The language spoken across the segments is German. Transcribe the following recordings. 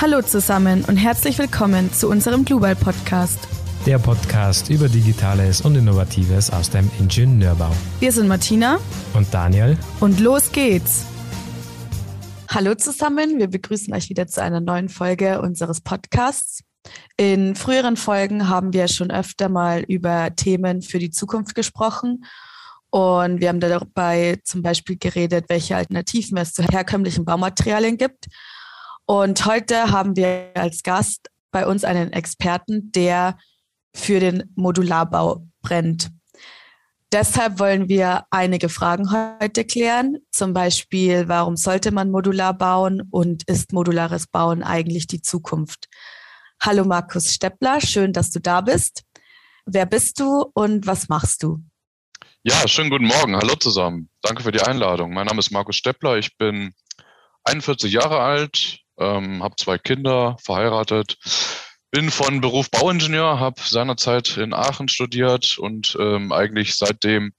Hallo zusammen und herzlich willkommen zu unserem Global Podcast. Der Podcast über Digitales und Innovatives aus dem Ingenieurbau. Wir sind Martina und Daniel und los geht's. Hallo zusammen, wir begrüßen euch wieder zu einer neuen Folge unseres Podcasts. In früheren Folgen haben wir schon öfter mal über Themen für die Zukunft gesprochen und wir haben dabei zum Beispiel geredet, welche Alternativen es zu herkömmlichen Baumaterialien gibt. Und heute haben wir als Gast bei uns einen Experten, der für den Modularbau brennt. Deshalb wollen wir einige Fragen heute klären. Zum Beispiel, warum sollte man modular bauen und ist modulares Bauen eigentlich die Zukunft? Hallo Markus Steppler, schön, dass du da bist. Wer bist du und was machst du? Ja, schönen guten Morgen. Hallo zusammen. Danke für die Einladung. Mein Name ist Markus Steppler. Ich bin 41 Jahre alt, ähm, habe zwei Kinder, verheiratet, bin von Beruf Bauingenieur, habe seinerzeit in Aachen studiert und ähm, eigentlich seitdem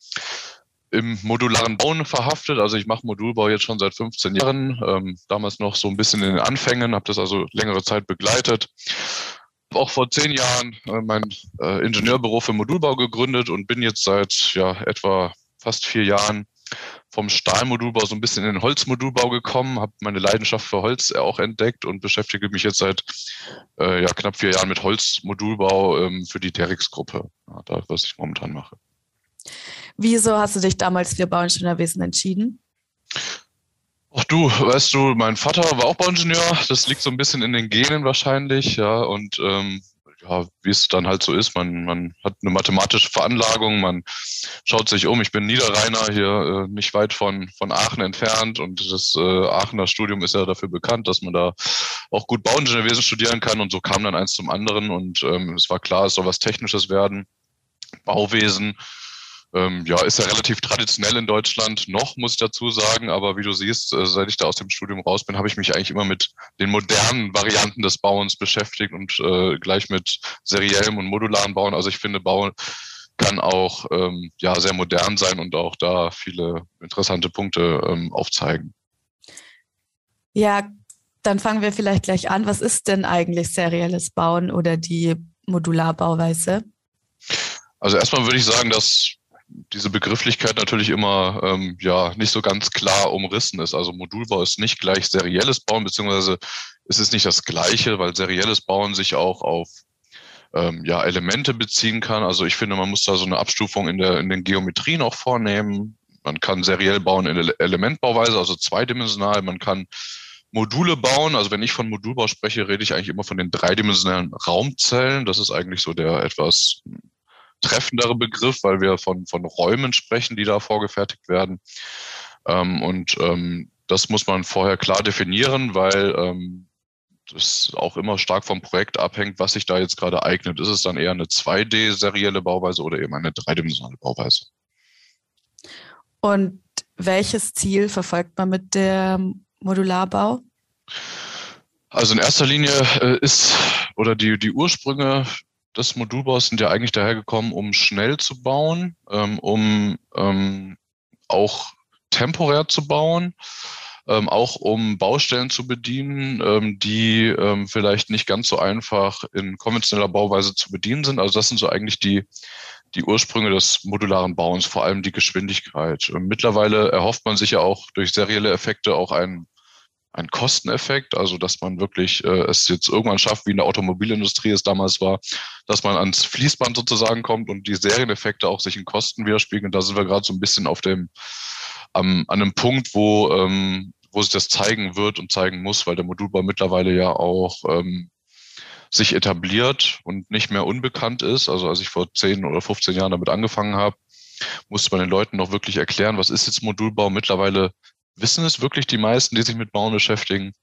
im modularen Bauen verhaftet. Also ich mache Modulbau jetzt schon seit 15 Jahren, ähm, damals noch so ein bisschen in den Anfängen, habe das also längere Zeit begleitet. Auch vor zehn Jahren äh, mein äh, Ingenieurbüro für Modulbau gegründet und bin jetzt seit ja, etwa fast vier Jahren vom Stahlmodulbau so ein bisschen in den Holzmodulbau gekommen, habe meine Leidenschaft für Holz auch entdeckt und beschäftige mich jetzt seit äh, ja, knapp vier Jahren mit Holzmodulbau ähm, für die Terix-Gruppe. Ja, da, was ich momentan mache. Wieso hast du dich damals für Bauingenieurwesen entschieden? Ach du, weißt du, mein Vater war auch Bauingenieur. Das liegt so ein bisschen in den Genen wahrscheinlich, ja. Und ähm, ja, wie es dann halt so ist, man, man hat eine mathematische Veranlagung, man schaut sich um. Ich bin Niederrheiner hier, äh, nicht weit von, von Aachen entfernt und das äh, Aachener Studium ist ja dafür bekannt, dass man da auch gut Bauingenieurwesen studieren kann und so kam dann eins zum anderen und ähm, es war klar, es soll was Technisches werden, Bauwesen ähm, ja, ist ja relativ traditionell in Deutschland noch, muss ich dazu sagen. Aber wie du siehst, äh, seit ich da aus dem Studium raus bin, habe ich mich eigentlich immer mit den modernen Varianten des Bauens beschäftigt und äh, gleich mit seriellem und modularen Bauen. Also ich finde, Bauen kann auch ähm, ja, sehr modern sein und auch da viele interessante Punkte ähm, aufzeigen. Ja, dann fangen wir vielleicht gleich an. Was ist denn eigentlich serielles Bauen oder die Modularbauweise? Also erstmal würde ich sagen, dass diese Begrifflichkeit natürlich immer ähm, ja nicht so ganz klar umrissen ist. Also Modulbau ist nicht gleich serielles Bauen, beziehungsweise es ist nicht das Gleiche, weil serielles Bauen sich auch auf ähm, ja, Elemente beziehen kann. Also ich finde, man muss da so eine Abstufung in, der, in den Geometrien auch vornehmen. Man kann seriell bauen in Elementbauweise, also zweidimensional. Man kann Module bauen. Also wenn ich von Modulbau spreche, rede ich eigentlich immer von den dreidimensionalen Raumzellen. Das ist eigentlich so der etwas treffendere Begriff, weil wir von, von Räumen sprechen, die da vorgefertigt werden. Ähm, und ähm, das muss man vorher klar definieren, weil ähm, das auch immer stark vom Projekt abhängt, was sich da jetzt gerade eignet. Ist es dann eher eine 2D-serielle Bauweise oder eben eine dreidimensionale Bauweise? Und welches Ziel verfolgt man mit dem Modularbau? Also in erster Linie äh, ist oder die, die Ursprünge des Modulbaus sind ja eigentlich dahergekommen, um schnell zu bauen, ähm, um ähm, auch temporär zu bauen, ähm, auch um Baustellen zu bedienen, ähm, die ähm, vielleicht nicht ganz so einfach in konventioneller Bauweise zu bedienen sind. Also das sind so eigentlich die, die Ursprünge des modularen Bauens, vor allem die Geschwindigkeit. mittlerweile erhofft man sich ja auch durch serielle Effekte auch einen ein Kosteneffekt, also dass man wirklich äh, es jetzt irgendwann schafft, wie in der Automobilindustrie es damals war, dass man ans Fließband sozusagen kommt und die Serieneffekte auch sich in Kosten widerspiegeln. Da sind wir gerade so ein bisschen auf dem ähm, an einem Punkt, wo ähm, wo sich das zeigen wird und zeigen muss, weil der Modulbau mittlerweile ja auch ähm, sich etabliert und nicht mehr unbekannt ist. Also als ich vor 10 oder 15 Jahren damit angefangen habe, musste man den Leuten noch wirklich erklären, was ist jetzt Modulbau. Mittlerweile wissen es wirklich die meisten, die sich mit Bauen beschäftigen.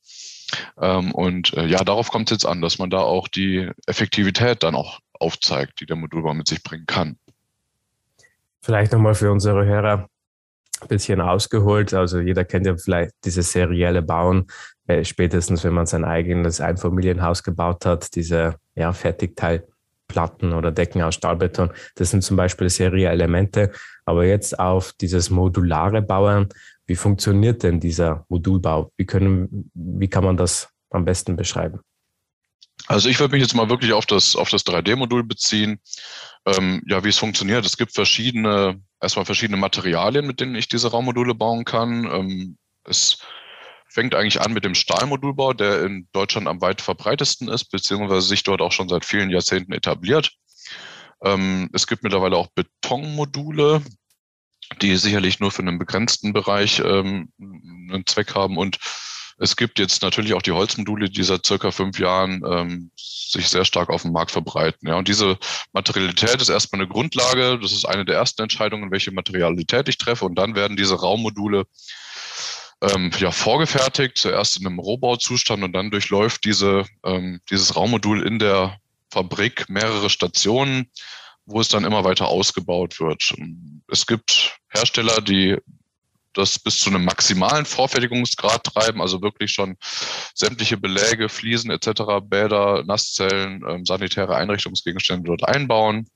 Ähm, und äh, ja, darauf kommt es jetzt an, dass man da auch die Effektivität dann auch aufzeigt, die der Modulbau mit sich bringen kann. Vielleicht nochmal für unsere Hörer ein bisschen ausgeholt. Also jeder kennt ja vielleicht dieses serielle Bauen, äh, spätestens wenn man sein eigenes Einfamilienhaus gebaut hat, diese ja, Fertigteilplatten oder Decken aus Stahlbeton. Das sind zum Beispiel serielle Elemente. Aber jetzt auf dieses modulare Bauen wie funktioniert denn dieser Modulbau? Wie, können, wie kann man das am besten beschreiben? Also ich würde mich jetzt mal wirklich auf das, auf das 3D-Modul beziehen. Ähm, ja, wie es funktioniert. Es gibt verschiedene, erstmal verschiedene Materialien, mit denen ich diese Raummodule bauen kann. Ähm, es fängt eigentlich an mit dem Stahlmodulbau, der in Deutschland am weit verbreitesten ist, beziehungsweise sich dort auch schon seit vielen Jahrzehnten etabliert. Ähm, es gibt mittlerweile auch Betonmodule, die sicherlich nur für einen begrenzten Bereich ähm, einen Zweck haben. Und es gibt jetzt natürlich auch die Holzmodule, die seit circa fünf Jahren ähm, sich sehr stark auf dem Markt verbreiten. Ja, und diese Materialität ist erstmal eine Grundlage. Das ist eine der ersten Entscheidungen, welche Materialität ich treffe. Und dann werden diese Raummodule ähm, ja, vorgefertigt, zuerst in einem Rohbauzustand und dann durchläuft diese, ähm, dieses Raummodul in der Fabrik mehrere Stationen, wo es dann immer weiter ausgebaut wird. Es gibt Hersteller, die das bis zu einem maximalen Vorfertigungsgrad treiben, also wirklich schon sämtliche Beläge, Fliesen etc., Bäder, Nasszellen, ähm, sanitäre Einrichtungsgegenstände dort einbauen.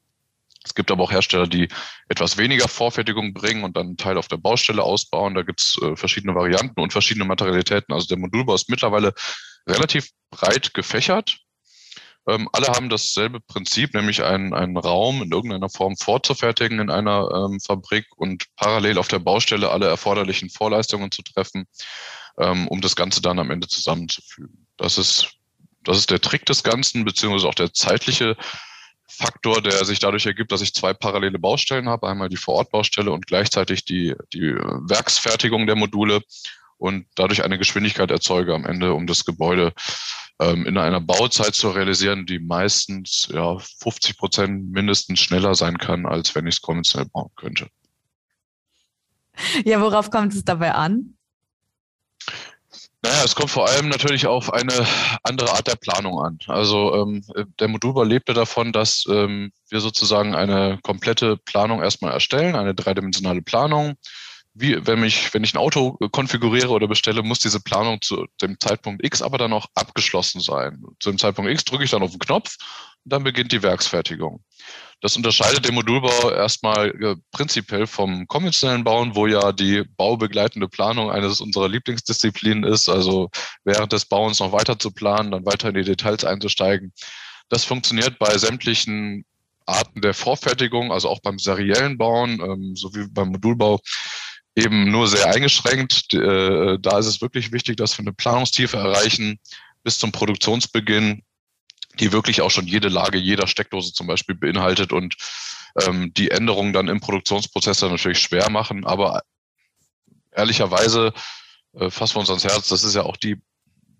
Es gibt aber auch Hersteller, die etwas weniger Vorfertigung bringen und dann einen Teil auf der Baustelle ausbauen. Da gibt es äh, verschiedene Varianten und verschiedene Materialitäten. Also der Modulbau ist mittlerweile relativ breit gefächert. Ähm, alle haben dasselbe Prinzip, nämlich einen, einen Raum in irgendeiner Form vorzufertigen in einer ähm, Fabrik und parallel auf der Baustelle alle erforderlichen Vorleistungen zu treffen, ähm, um das Ganze dann am Ende zusammenzufügen. Das ist, das ist der Trick des Ganzen, beziehungsweise auch der zeitliche Faktor, der sich dadurch ergibt, dass ich zwei parallele Baustellen habe. Einmal die Vorortbaustelle und gleichzeitig die, die Werksfertigung der Module und dadurch eine Geschwindigkeit erzeuge am Ende, um das Gebäude in einer Bauzeit zu realisieren, die meistens ja, 50 Prozent mindestens schneller sein kann, als wenn ich es konventionell bauen könnte. Ja, worauf kommt es dabei an? Naja, es kommt vor allem natürlich auf eine andere Art der Planung an. Also ähm, der Modulbau lebte davon, dass ähm, wir sozusagen eine komplette Planung erstmal erstellen, eine dreidimensionale Planung. Wie, wenn ich, wenn ich ein Auto konfiguriere oder bestelle, muss diese Planung zu dem Zeitpunkt X aber dann auch abgeschlossen sein. Zu dem Zeitpunkt X drücke ich dann auf den Knopf und dann beginnt die Werksfertigung. Das unterscheidet den Modulbau erstmal äh, prinzipiell vom konventionellen Bauen, wo ja die baubegleitende Planung eines unserer Lieblingsdisziplinen ist, also während des Bauens noch weiter zu planen, dann weiter in die Details einzusteigen. Das funktioniert bei sämtlichen Arten der Vorfertigung, also auch beim seriellen Bauen, ähm, sowie beim Modulbau, eben nur sehr eingeschränkt. Äh, da ist es wirklich wichtig, dass wir eine Planungstiefe erreichen bis zum Produktionsbeginn, die wirklich auch schon jede Lage jeder Steckdose zum Beispiel beinhaltet und ähm, die Änderungen dann im Produktionsprozess dann natürlich schwer machen. Aber ehrlicherweise äh, fassen wir uns ans Herz, das ist ja auch die,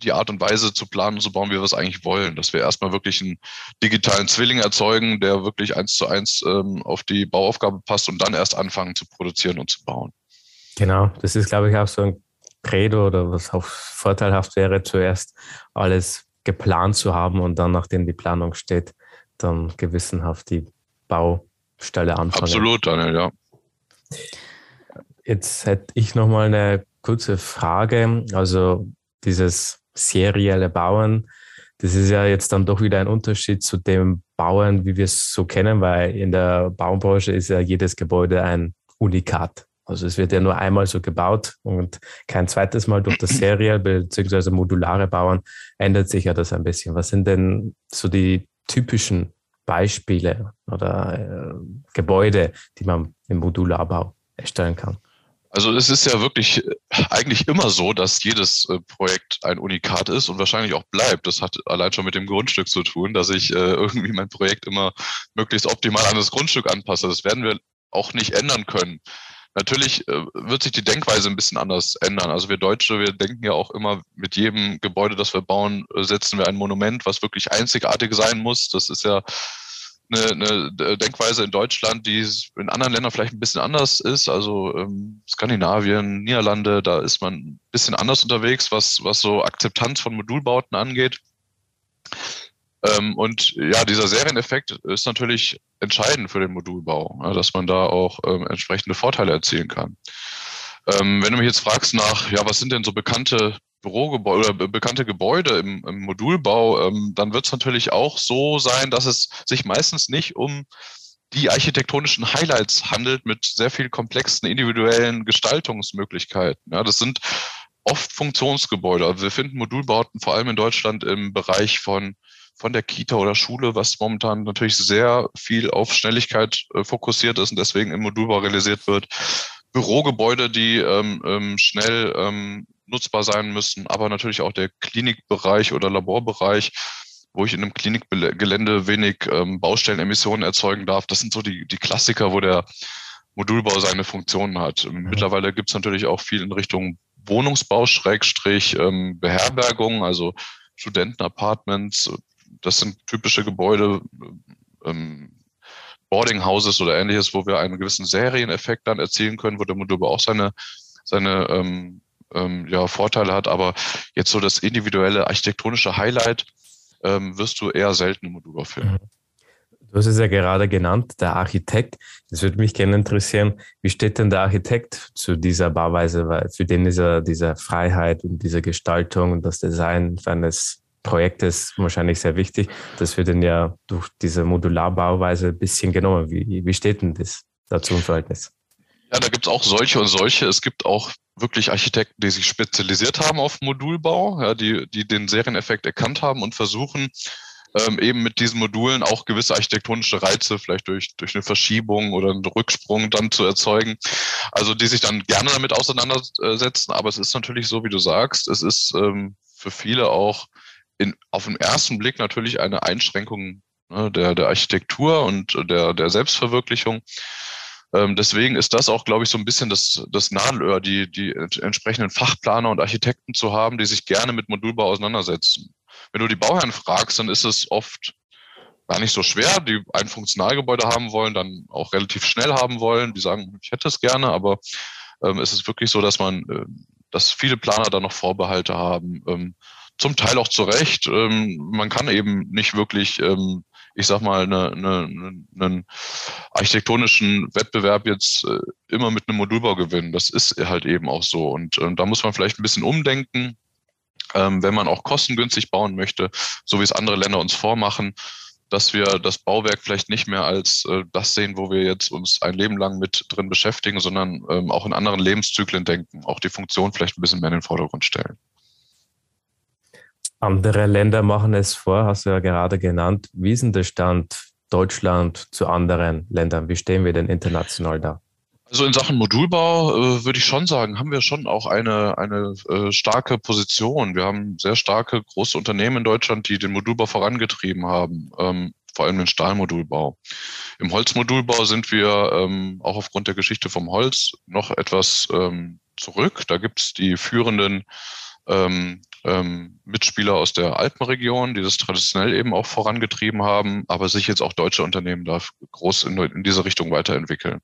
die Art und Weise zu planen und zu bauen, wie wir es eigentlich wollen. Dass wir erstmal wirklich einen digitalen Zwilling erzeugen, der wirklich eins zu eins ähm, auf die Bauaufgabe passt und dann erst anfangen zu produzieren und zu bauen. Genau, das ist, glaube ich, auch so ein Credo oder was auch vorteilhaft wäre, zuerst alles geplant zu haben und dann, nachdem die Planung steht, dann gewissenhaft die Baustelle anfangen. Absolut, Daniel, ja. Jetzt hätte ich noch mal eine kurze Frage. Also dieses serielle Bauen, das ist ja jetzt dann doch wieder ein Unterschied zu dem Bauen, wie wir es so kennen, weil in der Baubranche ist ja jedes Gebäude ein Unikat. Also es wird ja nur einmal so gebaut und kein zweites Mal durch das Serial bzw. modulare Bauen ändert sich ja das ein bisschen. Was sind denn so die typischen Beispiele oder äh, Gebäude, die man im Modularbau erstellen kann? Also es ist ja wirklich äh, eigentlich immer so, dass jedes äh, Projekt ein Unikat ist und wahrscheinlich auch bleibt. Das hat allein schon mit dem Grundstück zu tun, dass ich äh, irgendwie mein Projekt immer möglichst optimal an das Grundstück anpasse. Das werden wir auch nicht ändern können. Natürlich äh, wird sich die Denkweise ein bisschen anders ändern. Also wir Deutsche, wir denken ja auch immer, mit jedem Gebäude, das wir bauen, äh, setzen wir ein Monument, was wirklich einzigartig sein muss. Das ist ja eine, eine Denkweise in Deutschland, die in anderen Ländern vielleicht ein bisschen anders ist. Also ähm, Skandinavien, Niederlande, da ist man ein bisschen anders unterwegs, was, was so Akzeptanz von Modulbauten angeht. Ähm, und ja, dieser Serieneffekt ist natürlich entscheidend für den Modulbau, ja, dass man da auch ähm, entsprechende Vorteile erzielen kann. Ähm, wenn du mich jetzt fragst nach, ja, was sind denn so bekannte Bürogebäude oder bekannte Gebäude im, im Modulbau, ähm, dann wird es natürlich auch so sein, dass es sich meistens nicht um die architektonischen Highlights handelt mit sehr viel komplexen individuellen Gestaltungsmöglichkeiten. Ja, das sind oft Funktionsgebäude. Also wir finden Modulbauten vor allem in Deutschland im Bereich von von der Kita oder Schule, was momentan natürlich sehr viel auf Schnelligkeit äh, fokussiert ist und deswegen im Modulbau realisiert wird. Bürogebäude, die ähm, ähm, schnell ähm, nutzbar sein müssen, aber natürlich auch der Klinikbereich oder Laborbereich, wo ich in einem Klinikgelände wenig ähm, Baustellenemissionen erzeugen darf. Das sind so die, die Klassiker, wo der Modulbau seine Funktionen hat. Mhm. Mittlerweile gibt es natürlich auch viel in Richtung Wohnungsbau, Schrägstrich, ähm, Beherbergung, also Studentenapartments. Das sind typische Gebäude, ähm, Boarding Houses oder ähnliches, wo wir einen gewissen Serieneffekt dann erzielen können, wo der Modulbau auch seine, seine ähm, ähm, ja, Vorteile hat. Aber jetzt so das individuelle architektonische Highlight ähm, wirst du eher selten im Modulbau finden. Mhm. Du hast es ja gerade genannt, der Architekt. Das würde mich gerne interessieren. Wie steht denn der Architekt zu dieser Bauweise? Weil für den ist er diese Freiheit und diese Gestaltung und das Design eines Projektes wahrscheinlich sehr wichtig. Das wird dann ja durch diese Modularbauweise ein bisschen genommen. Wie, wie steht denn das dazu im Verhältnis? Ja, da gibt es auch solche und solche. Es gibt auch wirklich Architekten, die sich spezialisiert haben auf Modulbau, ja, die, die den Serieneffekt erkannt haben und versuchen, ähm, eben mit diesen Modulen auch gewisse architektonische Reize vielleicht durch, durch eine Verschiebung oder einen Rücksprung dann zu erzeugen. Also die sich dann gerne damit auseinandersetzen. Aber es ist natürlich so, wie du sagst, es ist ähm, für viele auch in, auf den ersten Blick natürlich eine Einschränkung ne, der, der Architektur und der, der Selbstverwirklichung. Ähm, deswegen ist das auch, glaube ich, so ein bisschen das, das Nadelöhr, die, die entsprechenden Fachplaner und Architekten zu haben, die sich gerne mit Modulbau auseinandersetzen. Wenn du die Bauherren fragst, dann ist es oft gar nicht so schwer, die ein Funktionalgebäude haben wollen, dann auch relativ schnell haben wollen. Die sagen, ich hätte es gerne, aber ähm, es ist wirklich so, dass man, äh, dass viele Planer da noch Vorbehalte haben. Ähm, zum Teil auch zu Recht. Ähm, man kann eben nicht wirklich ähm, ich sag mal, eine, eine, einen architektonischen Wettbewerb jetzt äh, immer mit einem Modulbau gewinnen. Das ist halt eben auch so. Und äh, da muss man vielleicht ein bisschen umdenken, ähm, wenn man auch kostengünstig bauen möchte, so wie es andere Länder uns vormachen, dass wir das Bauwerk vielleicht nicht mehr als äh, das sehen, wo wir jetzt uns ein Leben lang mit drin beschäftigen, sondern ähm, auch in anderen Lebenszyklen denken, auch die Funktion vielleicht ein bisschen mehr in den Vordergrund stellen. Andere Länder machen es vor, hast du ja gerade genannt. Wie ist denn der Stand Deutschland zu anderen Ländern? Wie stehen wir denn international da? Also in Sachen Modulbau äh, würde ich schon sagen, haben wir schon auch eine, eine äh, starke Position. Wir haben sehr starke große Unternehmen in Deutschland, die den Modulbau vorangetrieben haben, ähm, vor allem den Stahlmodulbau. Im Holzmodulbau sind wir ähm, auch aufgrund der Geschichte vom Holz noch etwas ähm, zurück. Da gibt es die führenden ähm, ähm, Mitspieler aus der Alpenregion, die das traditionell eben auch vorangetrieben haben, aber sich jetzt auch deutsche Unternehmen da groß in, in diese Richtung weiterentwickeln.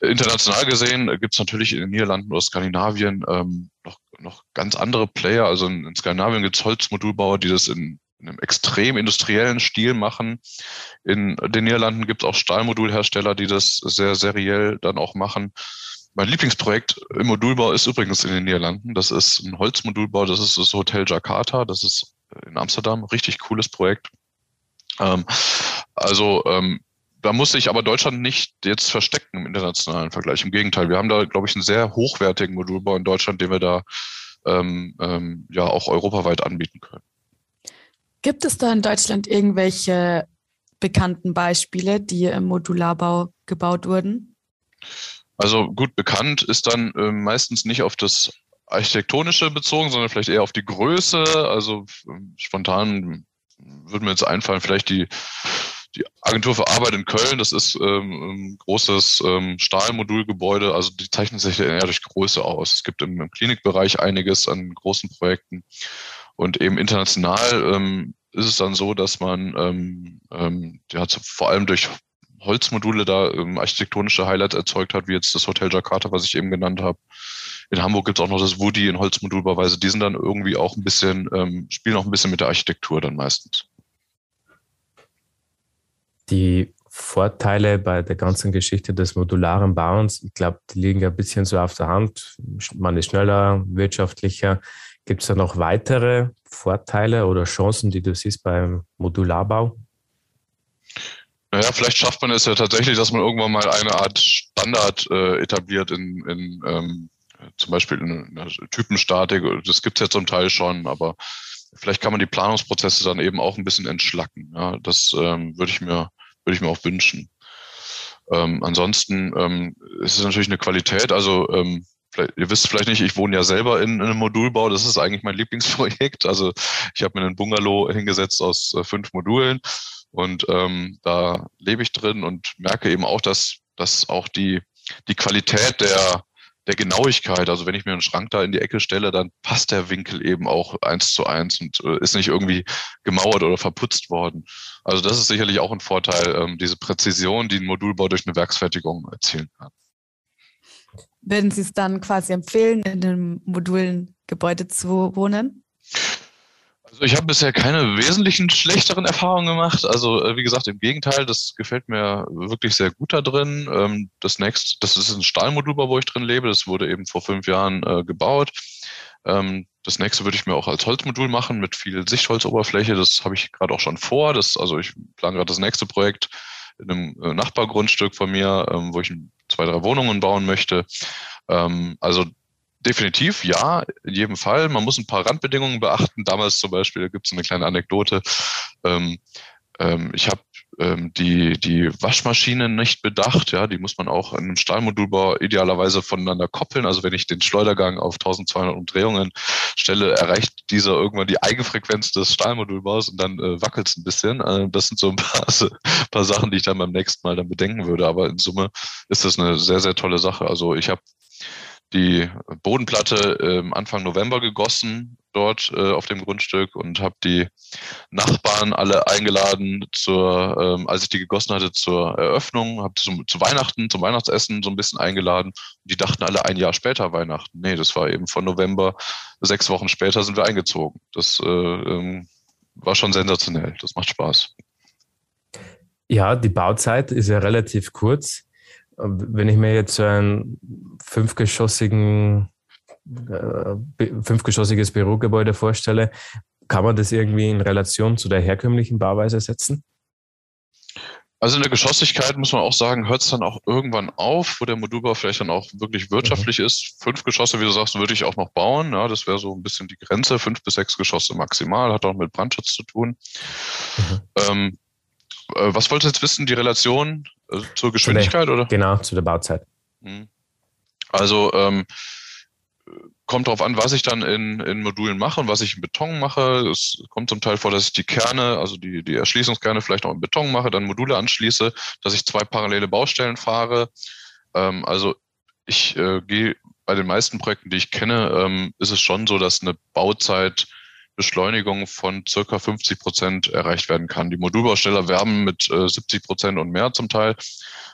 International gesehen gibt es natürlich in den Niederlanden oder Skandinavien ähm, noch, noch ganz andere Player. Also in, in Skandinavien gibt es Holzmodulbauer, die das in, in einem extrem industriellen Stil machen. In den Niederlanden gibt es auch Stahlmodulhersteller, die das sehr seriell dann auch machen. Mein Lieblingsprojekt im Modulbau ist übrigens in den Niederlanden. Das ist ein Holzmodulbau, das ist das Hotel Jakarta, das ist in Amsterdam, richtig cooles Projekt. Ähm, also ähm, da muss sich aber Deutschland nicht jetzt verstecken im internationalen Vergleich. Im Gegenteil, wir haben da, glaube ich, einen sehr hochwertigen Modulbau in Deutschland, den wir da ähm, ähm, ja auch europaweit anbieten können. Gibt es da in Deutschland irgendwelche bekannten Beispiele, die im Modularbau gebaut wurden? Also gut bekannt ist dann äh, meistens nicht auf das Architektonische bezogen, sondern vielleicht eher auf die Größe. Also ähm, spontan würde mir jetzt einfallen, vielleicht die, die Agentur für Arbeit in Köln, das ist ähm, ein großes ähm, Stahlmodulgebäude, also die zeichnen sich eher durch Größe aus. Es gibt im, im Klinikbereich einiges an großen Projekten und eben international ähm, ist es dann so, dass man ähm, ähm, ja, vor allem durch Holzmodule da ähm, architektonische Highlights erzeugt hat, wie jetzt das Hotel Jakarta, was ich eben genannt habe. In Hamburg gibt es auch noch das Woody in Holzmodulbauweise. Die sind dann irgendwie auch ein bisschen, ähm, spielen auch ein bisschen mit der Architektur dann meistens. Die Vorteile bei der ganzen Geschichte des modularen Bauens, ich glaube, die liegen ja ein bisschen so auf der Hand. Man ist schneller, wirtschaftlicher. Gibt es da noch weitere Vorteile oder Chancen, die du siehst beim Modularbau? Naja, vielleicht schafft man es ja tatsächlich, dass man irgendwann mal eine Art Standard äh, etabliert in, in ähm, zum Beispiel in einer Typenstatik. Das gibt es ja zum Teil schon, aber vielleicht kann man die Planungsprozesse dann eben auch ein bisschen entschlacken. Ja, das ähm, würde ich mir, ich mir auch wünschen. Ähm, ansonsten ähm, ist es natürlich eine Qualität. Also ähm, ihr wisst vielleicht nicht, ich wohne ja selber in, in, einem Modulbau. Das ist eigentlich mein Lieblingsprojekt. Also ich habe mir einen Bungalow hingesetzt aus äh, fünf Modulen und ähm, da lebe ich drin und merke eben auch, dass, dass auch die, die Qualität der, der Genauigkeit, also wenn ich mir einen Schrank da in die Ecke stelle, dann passt der Winkel eben auch eins zu eins und äh, ist nicht irgendwie gemauert oder verputzt worden. Also das ist sicherlich auch ein Vorteil, ähm, diese Präzision, die ein Modulbau durch eine Werksfertigung erzielen kann. Würden Sie es dann quasi empfehlen, in einem modulen Gebäude zu wohnen? Also ich habe bisher keine wesentlichen schlechteren Erfahrungen gemacht. Also äh, wie gesagt, im Gegenteil, das gefällt mir wirklich sehr gut da drin. Ähm, das nächste, das ist ein Stahlmodulbau, wo ich drin lebe. Das wurde eben vor fünf Jahren äh, gebaut. Ähm, das nächste würde ich mir auch als Holzmodul machen mit viel Sichtholzoberfläche. Das habe ich gerade auch schon vor. Das, also ich plane gerade das nächste Projekt in einem äh, Nachbargrundstück von mir, ähm, wo ich zwei, drei Wohnungen bauen möchte. also definitiv, ja, in jedem Fall. Man muss ein paar Randbedingungen beachten. Damals zum Beispiel, da gibt es eine kleine Anekdote. Ähm, ähm, ich habe ähm, die, die Waschmaschine nicht bedacht. Ja, die muss man auch in einem Stahlmodulbau idealerweise voneinander koppeln. Also wenn ich den Schleudergang auf 1200 Umdrehungen stelle, erreicht dieser irgendwann die Eigenfrequenz des Stahlmodulbaus und dann äh, wackelt es ein bisschen. Äh, das sind so ein paar, paar Sachen, die ich dann beim nächsten Mal dann bedenken würde. Aber in Summe ist das eine sehr, sehr tolle Sache. Also ich habe die Bodenplatte äh, Anfang November gegossen dort äh, auf dem Grundstück und habe die Nachbarn alle eingeladen zur, ähm, als ich die gegossen hatte, zur Eröffnung, habe zum, zu Weihnachten, zum Weihnachtsessen so ein bisschen eingeladen. Die dachten alle ein Jahr später Weihnachten. Nee, das war eben von November, sechs Wochen später sind wir eingezogen. Das äh, ähm, war schon sensationell. Das macht Spaß. Ja, die Bauzeit ist ja relativ kurz. Wenn ich mir jetzt so ein fünfgeschossigen, äh, fünfgeschossiges Bürogebäude vorstelle, kann man das irgendwie in Relation zu der herkömmlichen Bauweise setzen? Also in der Geschossigkeit muss man auch sagen, hört es dann auch irgendwann auf, wo der Modulbau vielleicht dann auch wirklich wirtschaftlich mhm. ist. Fünf Geschosse, wie du sagst, würde ich auch noch bauen. Ja, das wäre so ein bisschen die Grenze. Fünf bis sechs Geschosse maximal, hat auch mit Brandschutz zu tun. Mhm. Ähm, äh, was wolltest du jetzt wissen, die Relation äh, zur Geschwindigkeit, oder? Genau, zu der Bauzeit. Mhm. Also ähm, kommt darauf an, was ich dann in, in Modulen mache und was ich in Beton mache. Es kommt zum Teil vor, dass ich die Kerne, also die, die Erschließungskerne vielleicht auch in Beton mache, dann Module anschließe, dass ich zwei parallele Baustellen fahre. Ähm, also ich äh, gehe bei den meisten Projekten, die ich kenne, ähm, ist es schon so, dass eine Bauzeit Beschleunigung von circa 50 Prozent erreicht werden kann. Die Modulbausteller werben mit äh, 70 Prozent und mehr zum Teil.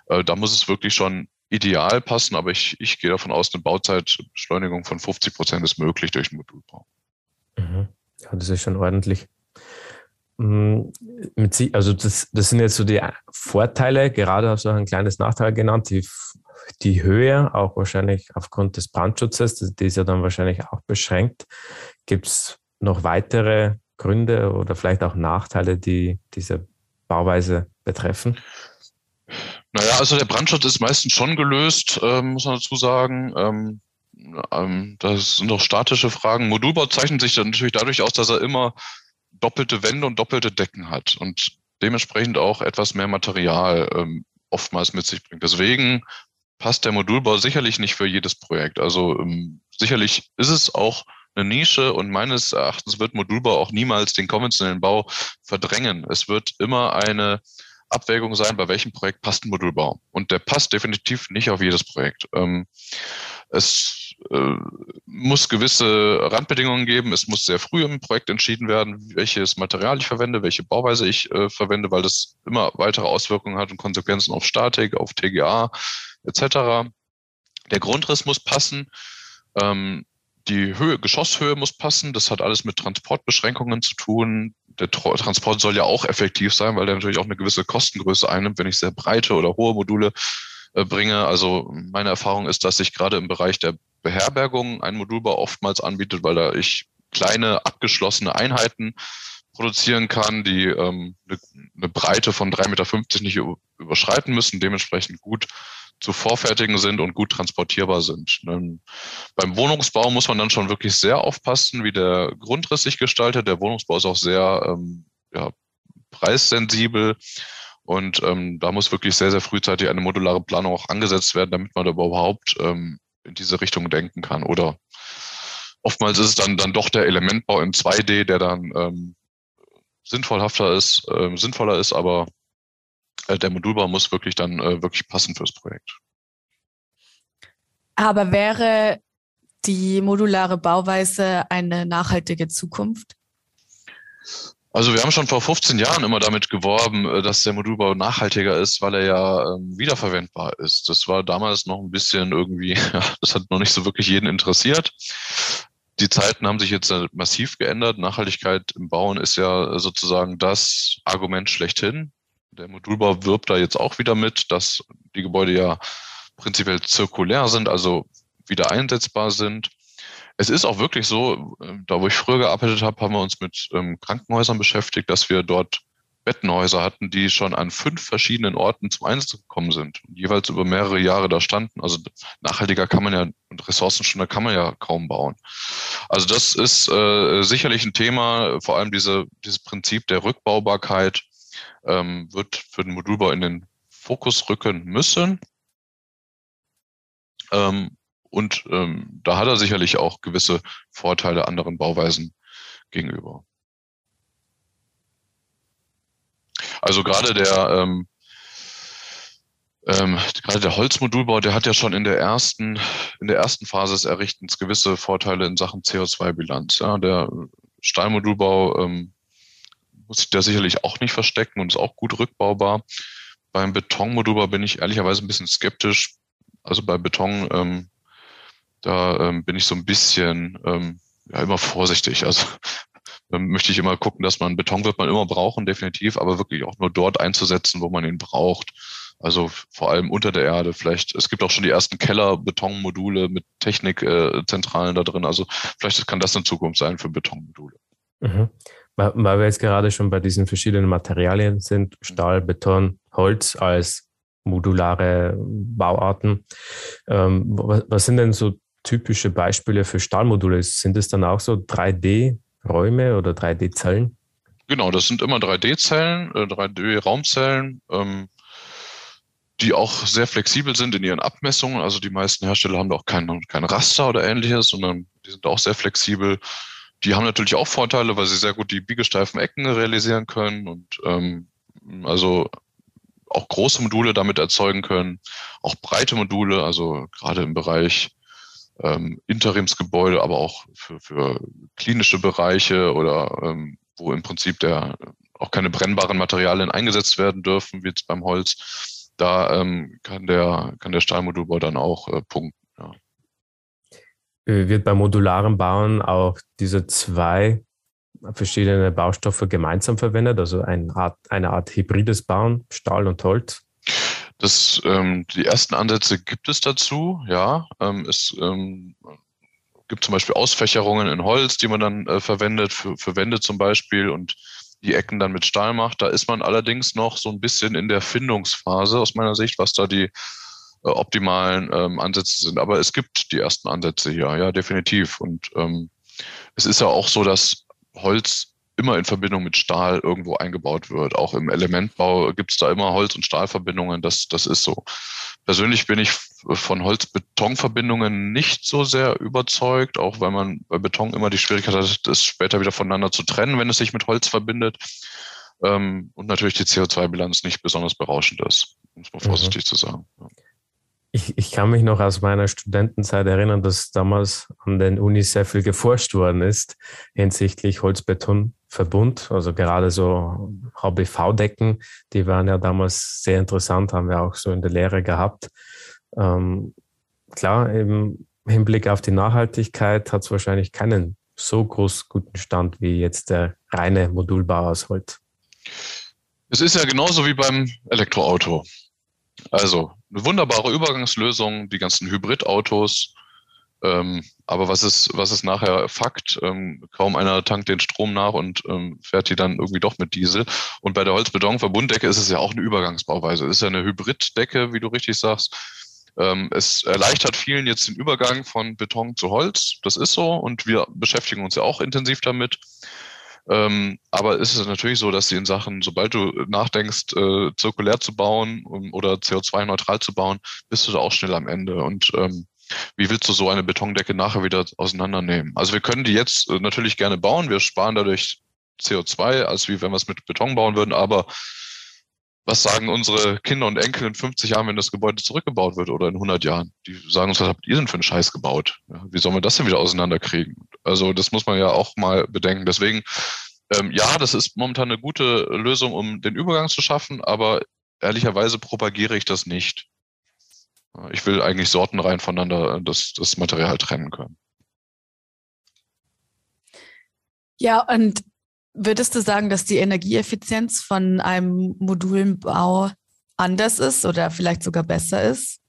Äh, da muss es wirklich schon ideal passen, aber ich, ich gehe davon aus, eine Bauzeitbeschleunigung von 50 Prozent ist möglich durch Modulbau. Mhm. Ja, das ist schon ordentlich. Mm, also das, das sind jetzt so die Vorteile, gerade hast du auch ein kleines Nachteil genannt, die, die Höhe, auch wahrscheinlich aufgrund des Brandschutzes, die ist ja dann wahrscheinlich auch beschränkt. Gibt es noch weitere Gründe oder vielleicht auch Nachteile, die diese Bauweise betreffen? Naja, also der Brandschutz ist meistens schon gelöst, ähm, muss man dazu sagen. Ähm, ähm, das sind doch statische Fragen. Modulbau zeichnet sich dann natürlich dadurch aus, dass er immer doppelte Wände und doppelte Decken hat und dementsprechend auch etwas mehr Material ähm, oftmals mit sich bringt. Deswegen passt der Modulbau sicherlich nicht für jedes Projekt. Also ähm, sicherlich ist es auch eine Nische und meines Erachtens wird Modulbau auch niemals den konventionellen Bau verdrängen. Es wird immer eine Abwägung sein, bei welchem Projekt passt ein Modulbau. Und der passt definitiv nicht auf jedes Projekt. Ähm, es äh, muss gewisse Randbedingungen geben. Es muss sehr früh im Projekt entschieden werden, welches Material ich verwende, welche Bauweise ich äh, verwende, weil das immer weitere Auswirkungen hat und Konsequenzen auf Statik, auf TGA etc. Der Grundriss muss passen. Ähm, die Höhe, Geschosshöhe muss passen. Das hat alles mit Transportbeschränkungen zu tun. Der Transport soll ja auch effektiv sein, weil der natürlich auch eine gewisse Kostengröße einnimmt, wenn ich sehr breite oder hohe Module äh, bringe. Also meine Erfahrung ist, dass sich gerade im Bereich der Beherbergung ein Modulbau oftmals anbietet, weil da ich kleine abgeschlossene Einheiten produzieren kann, die ähm, eine, eine Breite von 3,50 Meter nicht überschreiten müssen, dementsprechend gut zu vorfertigen sind und gut transportierbar sind. Beim Wohnungsbau muss man dann schon wirklich sehr aufpassen, wie der Grundriss sich gestaltet. Der Wohnungsbau ist auch sehr ähm, ja, preissensibel. Und ähm, da muss wirklich sehr, sehr frühzeitig eine modulare Planung auch angesetzt werden, damit man da überhaupt ähm, in diese Richtung denken kann. Oder oftmals ist es dann, dann doch der Elementbau in 2D, der dann ähm, sinnvollhafter ist, äh, sinnvoller ist, aber der Modulbau muss wirklich dann äh, wirklich passen fürs Projekt. Aber wäre die modulare Bauweise eine nachhaltige Zukunft? Also wir haben schon vor 15 Jahren immer damit geworben, äh, dass der Modulbau nachhaltiger ist, weil er ja ähm, wiederverwendbar ist. Das war damals noch ein bisschen irgendwie, ja, das hat noch nicht so wirklich jeden interessiert. Die Zeiten haben sich jetzt massiv geändert. Nachhaltigkeit im Bauen ist ja sozusagen das Argument schlechthin. Der Modulbau wirbt da jetzt auch wieder mit, dass die Gebäude ja prinzipiell zirkulär sind, also wieder einsetzbar sind. Es ist auch wirklich so, ähm, da wo ich früher gearbeitet habe, haben wir uns mit ähm, Krankenhäusern beschäftigt, dass wir dort Bettenhäuser hatten, die schon an fünf verschiedenen Orten zum Einsatz gekommen sind und jeweils über mehrere Jahre da standen. Also nachhaltiger kann man ja und ressourcenschonender kann man ja kaum bauen. Also das ist äh, sicherlich ein Thema, vor allem diese, dieses Prinzip der Rückbaubarkeit ähm, wird für den Modulbau in den Fokus rücken müssen. Ähm, und ähm, da hat er sicherlich auch gewisse Vorteile anderen Bauweisen gegenüber. Also gerade der ähm, ähm, gerade der Holzmodulbau, der hat ja schon in der ersten in der ersten Phase des Errichtens gewisse Vorteile in Sachen CO2-Bilanz. Ja, der Stahlmodulbau ähm, muss sich da sicherlich auch nicht verstecken und ist auch gut rückbaubar. Beim Betonmodulbau bin ich ehrlicherweise ein bisschen skeptisch. Also bei Beton ähm, da ähm, bin ich so ein bisschen ähm, ja, immer vorsichtig. Also dann möchte ich immer gucken, dass man Beton wird man immer brauchen, definitiv, aber wirklich auch nur dort einzusetzen, wo man ihn braucht. Also vor allem unter der Erde. Vielleicht, es gibt auch schon die ersten Keller-Betonmodule mit Technikzentralen äh, da drin. Also vielleicht kann das in Zukunft sein für Betonmodule. Mhm. Weil wir jetzt gerade schon bei diesen verschiedenen Materialien sind, Stahl, Beton, Holz als modulare Bauarten. Ähm, was, was sind denn so typische Beispiele für Stahlmodule? Sind es dann auch so 3D-Räume oder 3D-Zellen? Genau, das sind immer 3D-Zellen, 3D-Raumzellen, äh, ähm, die auch sehr flexibel sind in ihren Abmessungen. Also die meisten Hersteller haben da auch kein, kein Raster oder ähnliches, sondern die sind auch sehr flexibel. Die haben natürlich auch Vorteile, weil sie sehr gut die biegesteifen Ecken realisieren können und ähm, also auch große Module damit erzeugen können, auch breite Module, also gerade im Bereich ähm, Interimsgebäude, aber auch für, für klinische Bereiche oder ähm, wo im Prinzip der auch keine brennbaren Materialien eingesetzt werden dürfen, wie jetzt beim Holz. Da ähm, kann der kann der Stahlmodulbau dann auch äh, punkten. Äh, wird beim modularen Bauen auch diese zwei verschiedene Baustoffe gemeinsam verwendet, also eine Art, eine Art hybrides Bauen, Stahl und Holz? Das, ähm, die ersten Ansätze gibt es dazu, ja. Ähm, es ähm, gibt zum Beispiel Ausfächerungen in Holz, die man dann äh, verwendet, für, für Wände zum Beispiel und die Ecken dann mit Stahl macht. Da ist man allerdings noch so ein bisschen in der Findungsphase aus meiner Sicht, was da die optimalen ähm, Ansätze sind. Aber es gibt die ersten Ansätze hier, ja, definitiv. Und ähm, es ist ja auch so, dass Holz immer in Verbindung mit Stahl irgendwo eingebaut wird. Auch im Elementbau gibt es da immer Holz- und Stahlverbindungen. Das, das ist so. Persönlich bin ich von Holz-Beton-Verbindungen nicht so sehr überzeugt, auch weil man bei Beton immer die Schwierigkeit hat, das später wieder voneinander zu trennen, wenn es sich mit Holz verbindet. Ähm, und natürlich die CO2-Bilanz nicht besonders berauschend ist, um es mal mhm. vorsichtig mhm. zu sagen. Ich, ich kann mich noch aus meiner Studentenzeit erinnern, dass damals an den Unis sehr viel geforscht worden ist hinsichtlich Holzbetonverbund. Also gerade so HBV-Decken, die waren ja damals sehr interessant, haben wir auch so in der Lehre gehabt. Ähm, klar, im Hinblick auf die Nachhaltigkeit hat es wahrscheinlich keinen so groß guten Stand wie jetzt der reine Modulbau aus Holz. Es ist ja genauso wie beim Elektroauto. Also eine wunderbare Übergangslösung, die ganzen Hybridautos. Ähm, aber was ist, was ist nachher Fakt? Ähm, kaum einer tankt den Strom nach und ähm, fährt die dann irgendwie doch mit Diesel. Und bei der Holzbeton-Verbunddecke ist es ja auch eine Übergangsbauweise. Es ist ja eine Hybriddecke, wie du richtig sagst. Ähm, es erleichtert vielen jetzt den Übergang von Beton zu Holz. Das ist so und wir beschäftigen uns ja auch intensiv damit. Ähm, aber ist es natürlich so, dass sie in Sachen, sobald du nachdenkst, äh, zirkulär zu bauen um, oder CO2-neutral zu bauen, bist du da auch schnell am Ende. Und ähm, wie willst du so eine Betondecke nachher wieder auseinandernehmen? Also wir können die jetzt äh, natürlich gerne bauen. Wir sparen dadurch CO2, als wie wenn wir es mit Beton bauen würden. Aber was sagen unsere Kinder und Enkel in 50 Jahren, wenn das Gebäude zurückgebaut wird oder in 100 Jahren? Die sagen uns, was habt ihr denn für einen Scheiß gebaut? Ja, wie sollen wir das denn wieder auseinanderkriegen? Also das muss man ja auch mal bedenken. Deswegen, ähm, ja, das ist momentan eine gute Lösung, um den Übergang zu schaffen, aber ehrlicherweise propagiere ich das nicht. Ich will eigentlich sortenrein voneinander das, das Material trennen können. Ja, und Würdest du sagen, dass die Energieeffizienz von einem Modulenbau anders ist oder vielleicht sogar besser ist?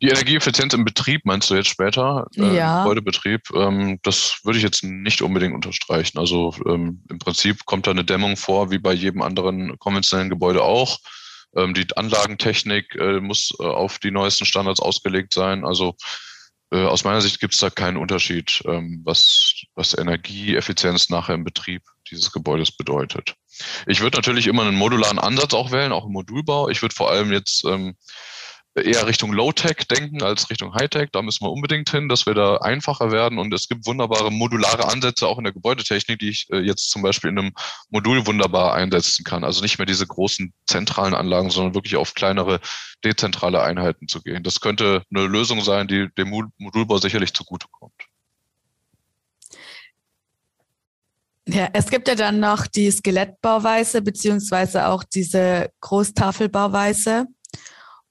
Die Energieeffizienz im Betrieb meinst du jetzt später? Äh, ja. Gebäudebetrieb, ähm, das würde ich jetzt nicht unbedingt unterstreichen. Also ähm, im Prinzip kommt da eine Dämmung vor, wie bei jedem anderen konventionellen Gebäude auch. Ähm, die Anlagentechnik äh, muss äh, auf die neuesten Standards ausgelegt sein. Also äh, aus meiner Sicht gibt es da keinen Unterschied, ähm, was, was Energieeffizienz nachher im Betrieb dieses Gebäudes bedeutet. Ich würde natürlich immer einen modularen Ansatz auch wählen, auch im Modulbau. Ich würde vor allem jetzt ähm, eher Richtung Low-Tech denken als Richtung High-Tech. Da müssen wir unbedingt hin, dass wir da einfacher werden. Und es gibt wunderbare modulare Ansätze auch in der Gebäudetechnik, die ich äh, jetzt zum Beispiel in einem Modul wunderbar einsetzen kann. Also nicht mehr diese großen zentralen Anlagen, sondern wirklich auf kleinere dezentrale Einheiten zu gehen. Das könnte eine Lösung sein, die dem Modulbau sicherlich zugutekommt. Ja, es gibt ja dann noch die Skelettbauweise beziehungsweise auch diese Großtafelbauweise.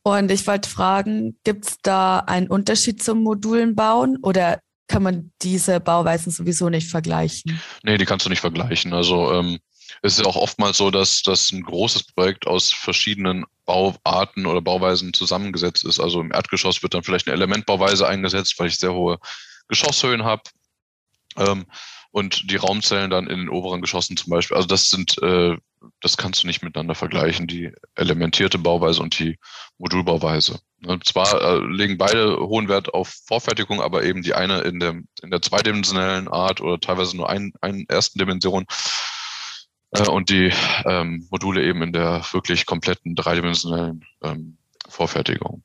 Und ich wollte fragen, gibt es da einen Unterschied zum Modulen bauen oder kann man diese Bauweisen sowieso nicht vergleichen? Nee, die kannst du nicht vergleichen. Also ähm, es ist auch oftmals so, dass, dass ein großes Projekt aus verschiedenen Bauarten oder Bauweisen zusammengesetzt ist. Also im Erdgeschoss wird dann vielleicht eine Elementbauweise eingesetzt, weil ich sehr hohe Geschosshöhen habe. Ähm, und die Raumzellen dann in den oberen Geschossen zum Beispiel. Also das sind äh, das kannst du nicht miteinander vergleichen, die elementierte Bauweise und die Modulbauweise. Und zwar äh, legen beide hohen Wert auf Vorfertigung, aber eben die eine in der, in der zweidimensionellen Art oder teilweise nur ein, einen ersten Dimension äh, und die ähm, Module eben in der wirklich kompletten dreidimensionellen ähm, Vorfertigung.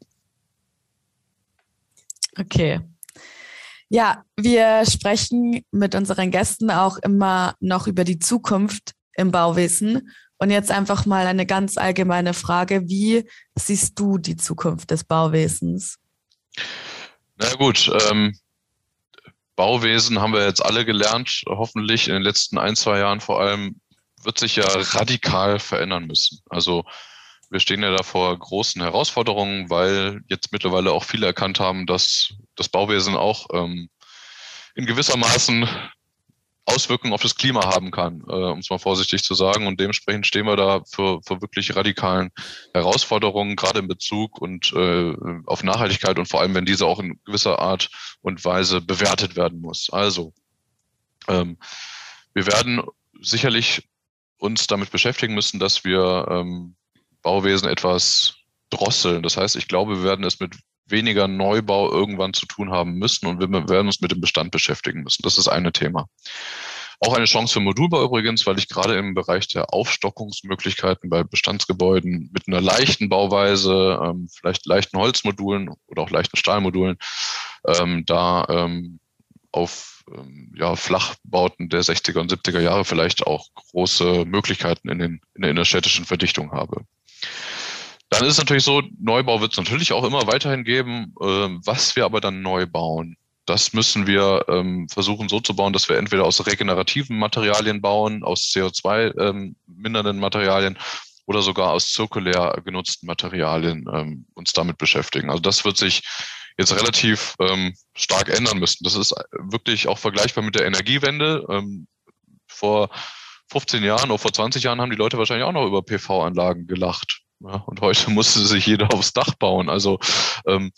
Okay. Ja, wir sprechen mit unseren Gästen auch immer noch über die Zukunft im Bauwesen. Und jetzt einfach mal eine ganz allgemeine Frage. Wie siehst du die Zukunft des Bauwesens? Na gut, ähm, Bauwesen haben wir jetzt alle gelernt, hoffentlich in den letzten ein, zwei Jahren vor allem, wird sich ja radikal verändern müssen. Also wir stehen ja da vor großen Herausforderungen, weil jetzt mittlerweile auch viele erkannt haben, dass das Bauwesen auch ähm, in gewisser Maßen Auswirkungen auf das Klima haben kann, äh, um es mal vorsichtig zu sagen. Und dementsprechend stehen wir da für, für wirklich radikalen Herausforderungen, gerade in Bezug und äh, auf Nachhaltigkeit und vor allem, wenn diese auch in gewisser Art und Weise bewertet werden muss. Also, ähm, wir werden sicherlich uns damit beschäftigen müssen, dass wir ähm, Bauwesen etwas drosseln. Das heißt, ich glaube, wir werden es mit weniger Neubau irgendwann zu tun haben müssen und wir werden uns mit dem Bestand beschäftigen müssen. Das ist eine Thema. Auch eine Chance für Modulbau übrigens, weil ich gerade im Bereich der Aufstockungsmöglichkeiten bei Bestandsgebäuden mit einer leichten Bauweise, ähm, vielleicht leichten Holzmodulen oder auch leichten Stahlmodulen, ähm, da ähm, auf ja, Flachbauten der 60er und 70er Jahre vielleicht auch große Möglichkeiten in, den, in der innerstädtischen Verdichtung habe. Dann ist es natürlich so, Neubau wird es natürlich auch immer weiterhin geben. Ähm, was wir aber dann neu bauen, das müssen wir ähm, versuchen so zu bauen, dass wir entweder aus regenerativen Materialien bauen, aus CO2 ähm, Materialien oder sogar aus zirkulär genutzten Materialien uns damit beschäftigen. Also das wird sich jetzt relativ stark ändern müssen. Das ist wirklich auch vergleichbar mit der Energiewende. Vor 15 Jahren oder vor 20 Jahren haben die Leute wahrscheinlich auch noch über PV-Anlagen gelacht. Ja, und heute musste sich jeder aufs Dach bauen. Also ähm,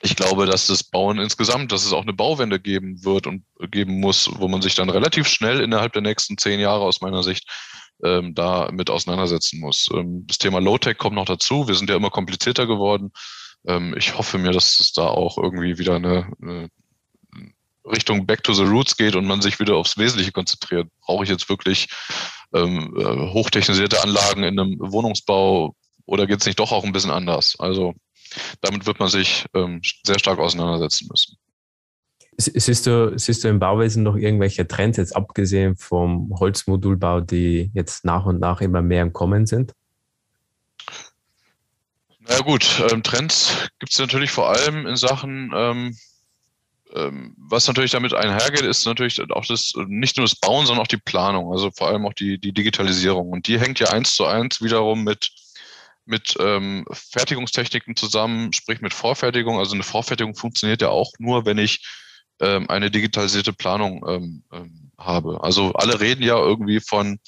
ich glaube, dass das Bauen insgesamt, dass es auch eine Bauwende geben wird und geben muss, wo man sich dann relativ schnell innerhalb der nächsten zehn Jahre aus meiner Sicht ähm, da mit auseinandersetzen muss. Ähm, das Thema Low-Tech kommt noch dazu. Wir sind ja immer komplizierter geworden. ähm, ich hoffe mir, dass es da auch irgendwie wieder eine, eine Richtung Back to the Roots geht und man sich wieder aufs Wesentliche konzentriert. Brauche ich jetzt wirklich ähm, äh, hochtechnisierte Anlagen in einem Wohnungsbau oder geht es nicht doch auch ein bisschen anders? Also damit wird man sich ähm, sehr stark auseinandersetzen müssen. Siehst du, siehst du im Bauwesen noch irgendwelche Trends, jetzt abgesehen vom Holzmodulbau, die jetzt nach und nach immer mehr im Kommen sind? Na gut, ähm, Trends gibt es natürlich vor allem in Sachen, ähm, ähm, was natürlich damit einhergeht, ist natürlich auch das, nicht nur das Bauen, sondern auch die Planung, also vor allem auch die, die Digitalisierung. Und die hängt ja eins zu eins wiederum mit, mit ähm, Fertigungstechniken zusammen, sprich mit Vorfertigung. Also eine Vorfertigung funktioniert ja auch nur, wenn ich ähm, eine digitalisierte Planung ähm, ähm, habe. Also alle reden ja irgendwie von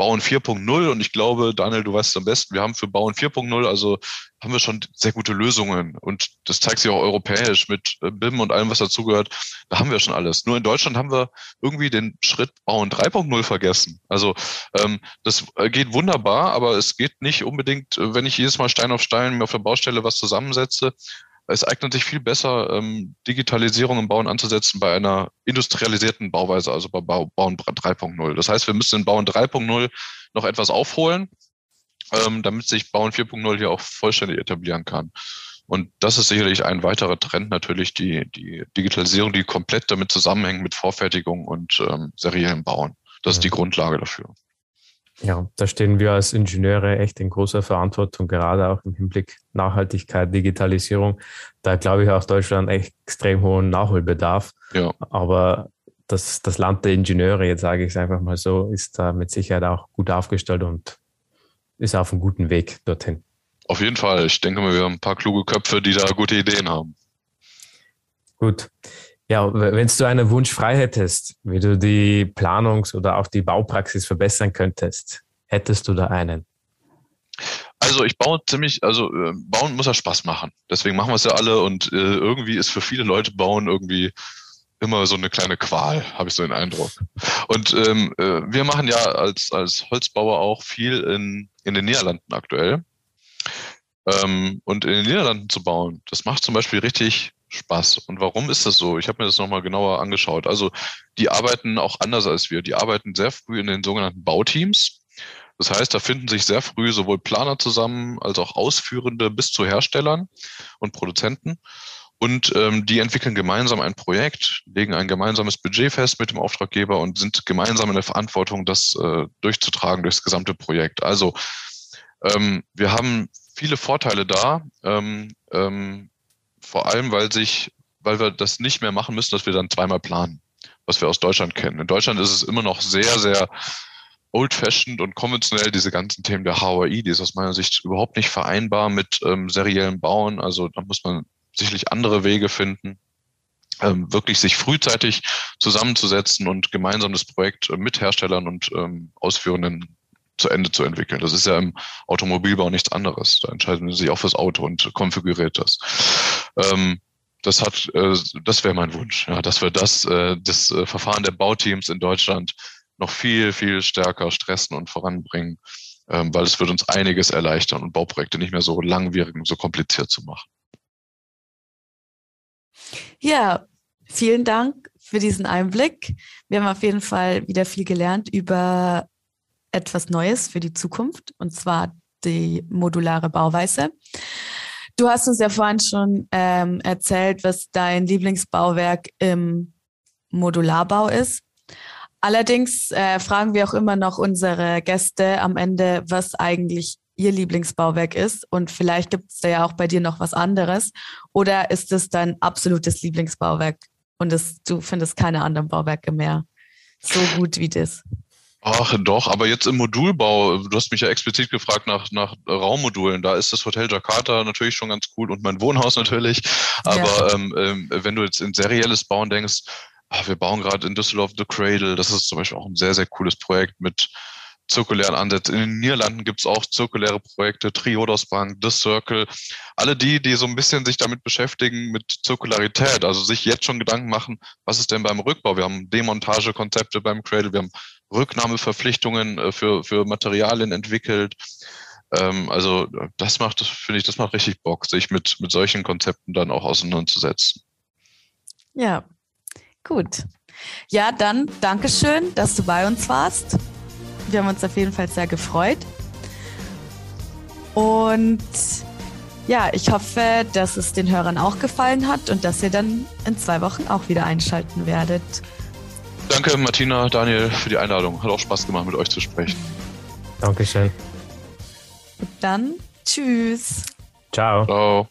Bauen 4.0 und ich glaube, Daniel, du weißt es am besten, wir haben für Bauen 4.0, also haben wir schon sehr gute Lösungen und das zeigt sich auch europäisch mit äh, BIM und allem, was dazugehört. Da haben wir schon alles. Nur in Deutschland haben wir irgendwie den Schritt Bauen 3.0 vergessen. Also ähm, das äh, geht wunderbar, aber es geht nicht unbedingt, äh, wenn ich jedes Mal Stein auf Stein mir auf der Baustelle was zusammensetze, es eignet sich viel besser, ähm, Digitalisierung im Bauen anzusetzen bei einer industrialisierten Bauweise, also bei Bau, Bauen 3.0. Das heißt, wir müssen in Bauen 3.0 noch etwas aufholen, ähm, damit sich Bauen 4.0 hier auch vollständig etablieren kann. Und das ist sicherlich ein weiterer Trend, natürlich die, die Digitalisierung, die komplett damit zusammenhängt mit Vorfertigung und ähm, seriellem Bauen. Das ist die Grundlage dafür. Ja, da stehen wir als Ingenieure echt in großer Verantwortung, gerade auch im Hinblick Nachhaltigkeit, Digitalisierung. Da glaube ich auch Deutschland echt extrem hohen Nachholbedarf. Ja. Aber das, das Land der Ingenieure, jetzt sage ich es einfach mal so, ist da mit Sicherheit auch gut aufgestellt und ist auf einem guten Weg dorthin. Auf jeden Fall. Ich denke mal, wir haben ein paar kluge Köpfe, die da gute Ideen haben. Gut. Ja, wenn du einen Wunsch frei hättest, wie du die Planungs- oder auch die Baupraxis verbessern könntest, hättest du da einen? Also ich baue ziemlich, also äh, bauen muss ja Spaß machen. Deswegen machen wir es ja alle und äh, irgendwie ist für viele Leute bauen irgendwie immer so eine kleine Qual, habe ich so den Eindruck. Und ähm, äh, wir machen ja als, als Holzbauer auch viel in, in den Niederlanden aktuell. Ähm, und in den Niederlanden zu bauen, das macht zum Beispiel richtig Spaß. Und warum ist das so? Ich habe mir das nochmal genauer angeschaut. Also die arbeiten auch anders als wir. Die arbeiten sehr früh in den sogenannten Bauteams. Das heißt, da finden sich sehr früh sowohl Planer zusammen als auch Ausführende bis zu Herstellern und Produzenten. Und ähm, die entwickeln gemeinsam ein Projekt, legen ein gemeinsames Budget fest mit dem Auftraggeber und sind gemeinsam in der Verantwortung, das äh, durchzutragen durchs gesamte Projekt. Also ähm, wir haben viele Vorteile da. Ähm, ähm, vor allem, weil sich, weil wir das nicht mehr machen müssen, dass wir dann zweimal planen, was wir aus Deutschland kennen. In Deutschland ist es immer noch sehr, sehr old-fashioned und konventionell, diese ganzen Themen der HOI, die ist aus meiner Sicht überhaupt nicht vereinbar mit ähm, seriellen Bauen. Also da muss man sicherlich andere Wege finden, ähm, wirklich sich frühzeitig zusammenzusetzen und gemeinsam das Projekt äh, mit Herstellern und ähm, Ausführenden zu Ende zu entwickeln. Das ist ja im Automobilbau nichts anderes. Da entscheiden sie sich auch fürs Auto und konfiguriert das. Ähm, das hat, äh, das wäre mein Wunsch, ja, dass wir das, äh, das äh, Verfahren der Bauteams in Deutschland noch viel, viel stärker stressen und voranbringen, ähm, weil es wird uns einiges erleichtern und Bauprojekte nicht mehr so langwierig und so kompliziert zu machen. Ja, vielen Dank für diesen Einblick. Wir haben auf jeden Fall wieder viel gelernt über etwas Neues für die Zukunft, und zwar die modulare Bauweise. Du hast uns ja vorhin schon ähm, erzählt, was dein Lieblingsbauwerk im Modularbau ist. Allerdings äh, fragen wir auch immer noch unsere Gäste am Ende, was eigentlich ihr Lieblingsbauwerk ist. Und vielleicht gibt es da ja auch bei dir noch was anderes. Oder ist es dein absolutes Lieblingsbauwerk und das, du findest keine anderen Bauwerke mehr so gut wie das? Ach doch, aber jetzt im Modulbau, du hast mich ja explizit gefragt nach, nach Raummodulen, da ist das Hotel Jakarta natürlich schon ganz cool und mein Wohnhaus natürlich. Aber ja. ähm, ähm, wenn du jetzt in serielles Bauen denkst, ach, wir bauen gerade in Düsseldorf The Cradle, das ist zum Beispiel auch ein sehr, sehr cooles Projekt mit zirkulären Ansätzen. In den Niederlanden gibt es auch zirkuläre Projekte, Triodos Bank, The Circle. Alle die, die so ein bisschen sich damit beschäftigen, mit Zirkularität, also sich jetzt schon Gedanken machen, was ist denn beim Rückbau? Wir haben Demontagekonzepte beim Cradle, wir haben Rücknahmeverpflichtungen äh, für, für Materialien entwickelt. Ähm, also das macht, finde ich, das macht richtig Bock, sich mit, mit solchen Konzepten dann auch auseinanderzusetzen. Ja, gut. Ja, dann Dankeschön, dass du bei uns warst. Wir haben uns auf jeden Fall sehr gefreut. Und ja, ich hoffe, dass es den Hörern auch gefallen hat und dass ihr dann in zwei Wochen auch wieder einschalten werdet. Danke, Martina, Daniel, für die Einladung. Hat auch Spaß gemacht, mit euch zu sprechen. Dankeschön. Dann tschüss. Ciao. Ciao.